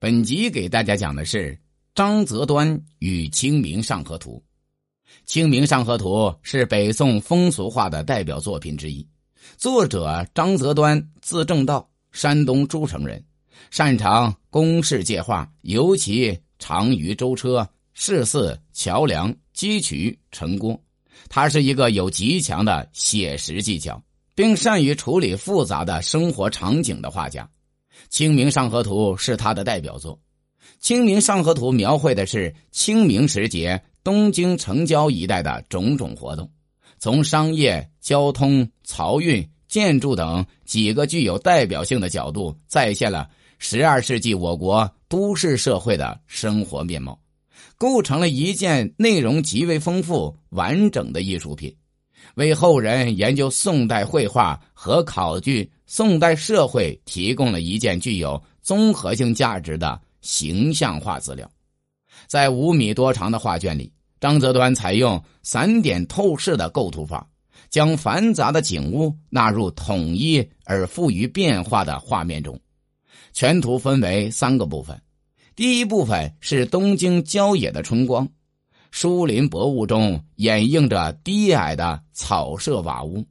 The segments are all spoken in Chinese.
本集给大家讲的是张择端与《清明上河图》。《清明上河图》是北宋风俗画的代表作品之一，作者张择端字正道，山东诸城人，擅长宫室界画，尤其长于舟车、市寺、桥梁、基渠、城郭。他是一个有极强的写实技巧，并善于处理复杂的生活场景的画家。《清明上河图》是他的代表作，《清明上河图》描绘的是清明时节东京城郊一带的种种活动，从商业、交通、漕运、建筑等几个具有代表性的角度，再现了十二世纪我国都市社会的生活面貌，构成了一件内容极为丰富、完整的艺术品，为后人研究宋代绘画和考据。宋代社会提供了一件具有综合性价值的形象化资料，在五米多长的画卷里，张择端采用散点透视的构图法，将繁杂的景物纳入统一而富于变化的画面中。全图分为三个部分，第一部分是东京郊野的春光，疏林薄雾中掩映着低矮的草舍瓦屋。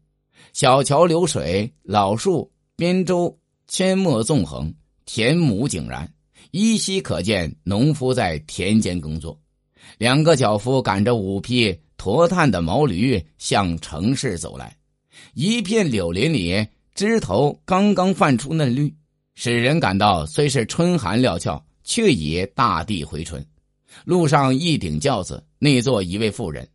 小桥流水，老树边洲，阡陌纵横，田亩井然，依稀可见农夫在田间工作。两个脚夫赶着五匹驮炭的毛驴向城市走来。一片柳林里，枝头刚刚泛出嫩绿，使人感到虽是春寒料峭，却已大地回春。路上一顶轿子，内坐一位妇人，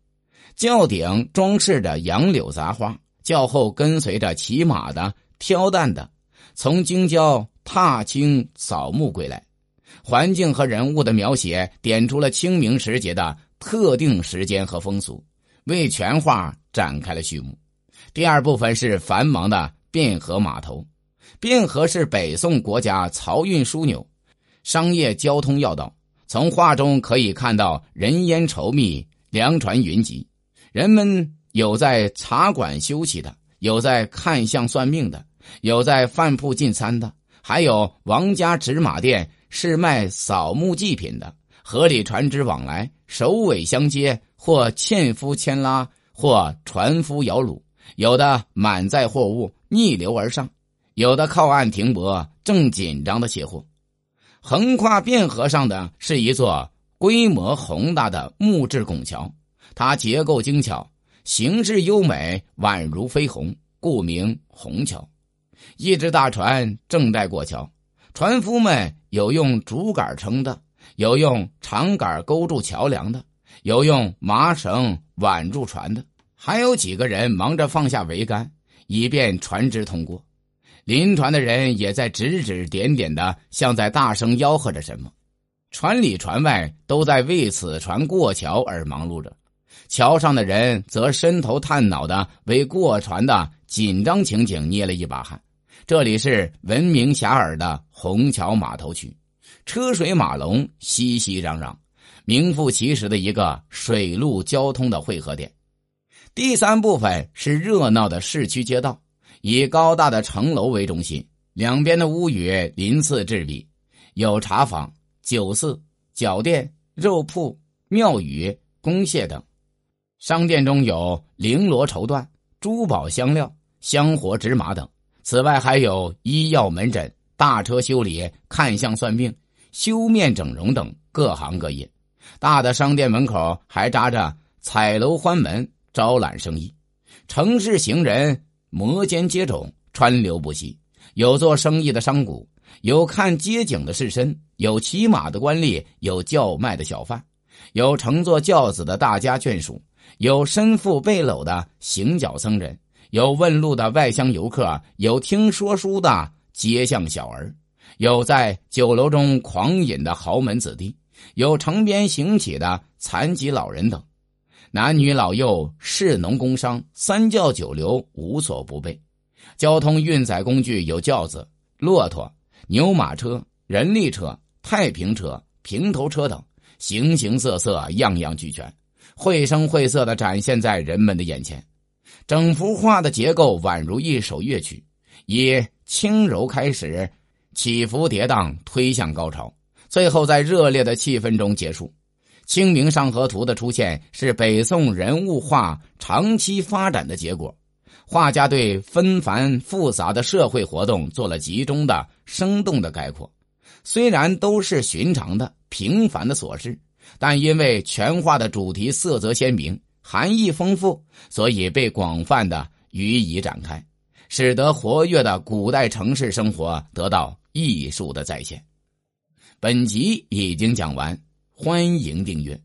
轿顶装饰着杨柳杂花。轿后跟随着骑马的、挑担的，从京郊踏青扫墓归来。环境和人物的描写点出了清明时节的特定时间和风俗，为全画展开了序幕。第二部分是繁忙的汴河码头。汴河是北宋国家漕运枢纽、商业交通要道。从画中可以看到人烟稠密、粮船云集，人们。有在茶馆休息的，有在看相算命的，有在饭铺进餐的，还有王家纸马店是卖扫墓祭品的。河里船只往来，首尾相接，或纤夫牵拉，或船夫摇橹。有的满载货物逆流而上，有的靠岸停泊，正紧张的卸货。横跨汴河上的是一座规模宏大的木质拱桥，它结构精巧。形制优美，宛如飞鸿，故名虹桥。一只大船正在过桥，船夫们有用竹竿撑的，有用长杆勾住桥梁的，有用麻绳挽住船的，还有几个人忙着放下桅杆，以便船只通过。临船的人也在指指点点的，像在大声吆喝着什么。船里船外都在为此船过桥而忙碌着。桥上的人则伸头探脑的为过船的紧张情景捏了一把汗。这里是闻名遐迩的虹桥码头区，车水马龙，熙熙攘攘，名副其实的一个水陆交通的汇合点。第三部分是热闹的市区街道，以高大的城楼为中心，两边的屋宇鳞次栉比，有茶坊、酒肆、脚店、肉铺、庙宇、公廨等。商店中有绫罗绸缎、珠宝香料、香火纸马等，此外还有医药门诊、大车修理、看相算命、修面整容等各行各业。大的商店门口还扎着彩楼欢门，招揽生意。城市行人摩肩接踵，川流不息。有做生意的商贾，有看街景的士绅，有骑马的官吏，有叫卖的小贩，有乘坐轿子的大家眷属。有身负背篓的行脚僧人，有问路的外乡游客，有听说书的街巷小儿，有在酒楼中狂饮的豪门子弟，有城边行乞的残疾老人等，男女老幼、士农工商，三教九流无所不备。交通运载工具有轿子、骆驼、牛马车、人力车、太平车、平头车等，形形色色，样样俱全。绘声绘色的展现在人们的眼前，整幅画的结构宛如一首乐曲，以轻柔开始，起伏跌宕，推向高潮，最后在热烈的气氛中结束。《清明上河图》的出现是北宋人物画长期发展的结果，画家对纷繁复杂的社会活动做了集中的、生动的概括。虽然都是寻常的、平凡的琐事，但因为全画的主题色泽鲜明、含义丰富，所以被广泛的予以展开，使得活跃的古代城市生活得到艺术的再现。本集已经讲完。欢迎订阅。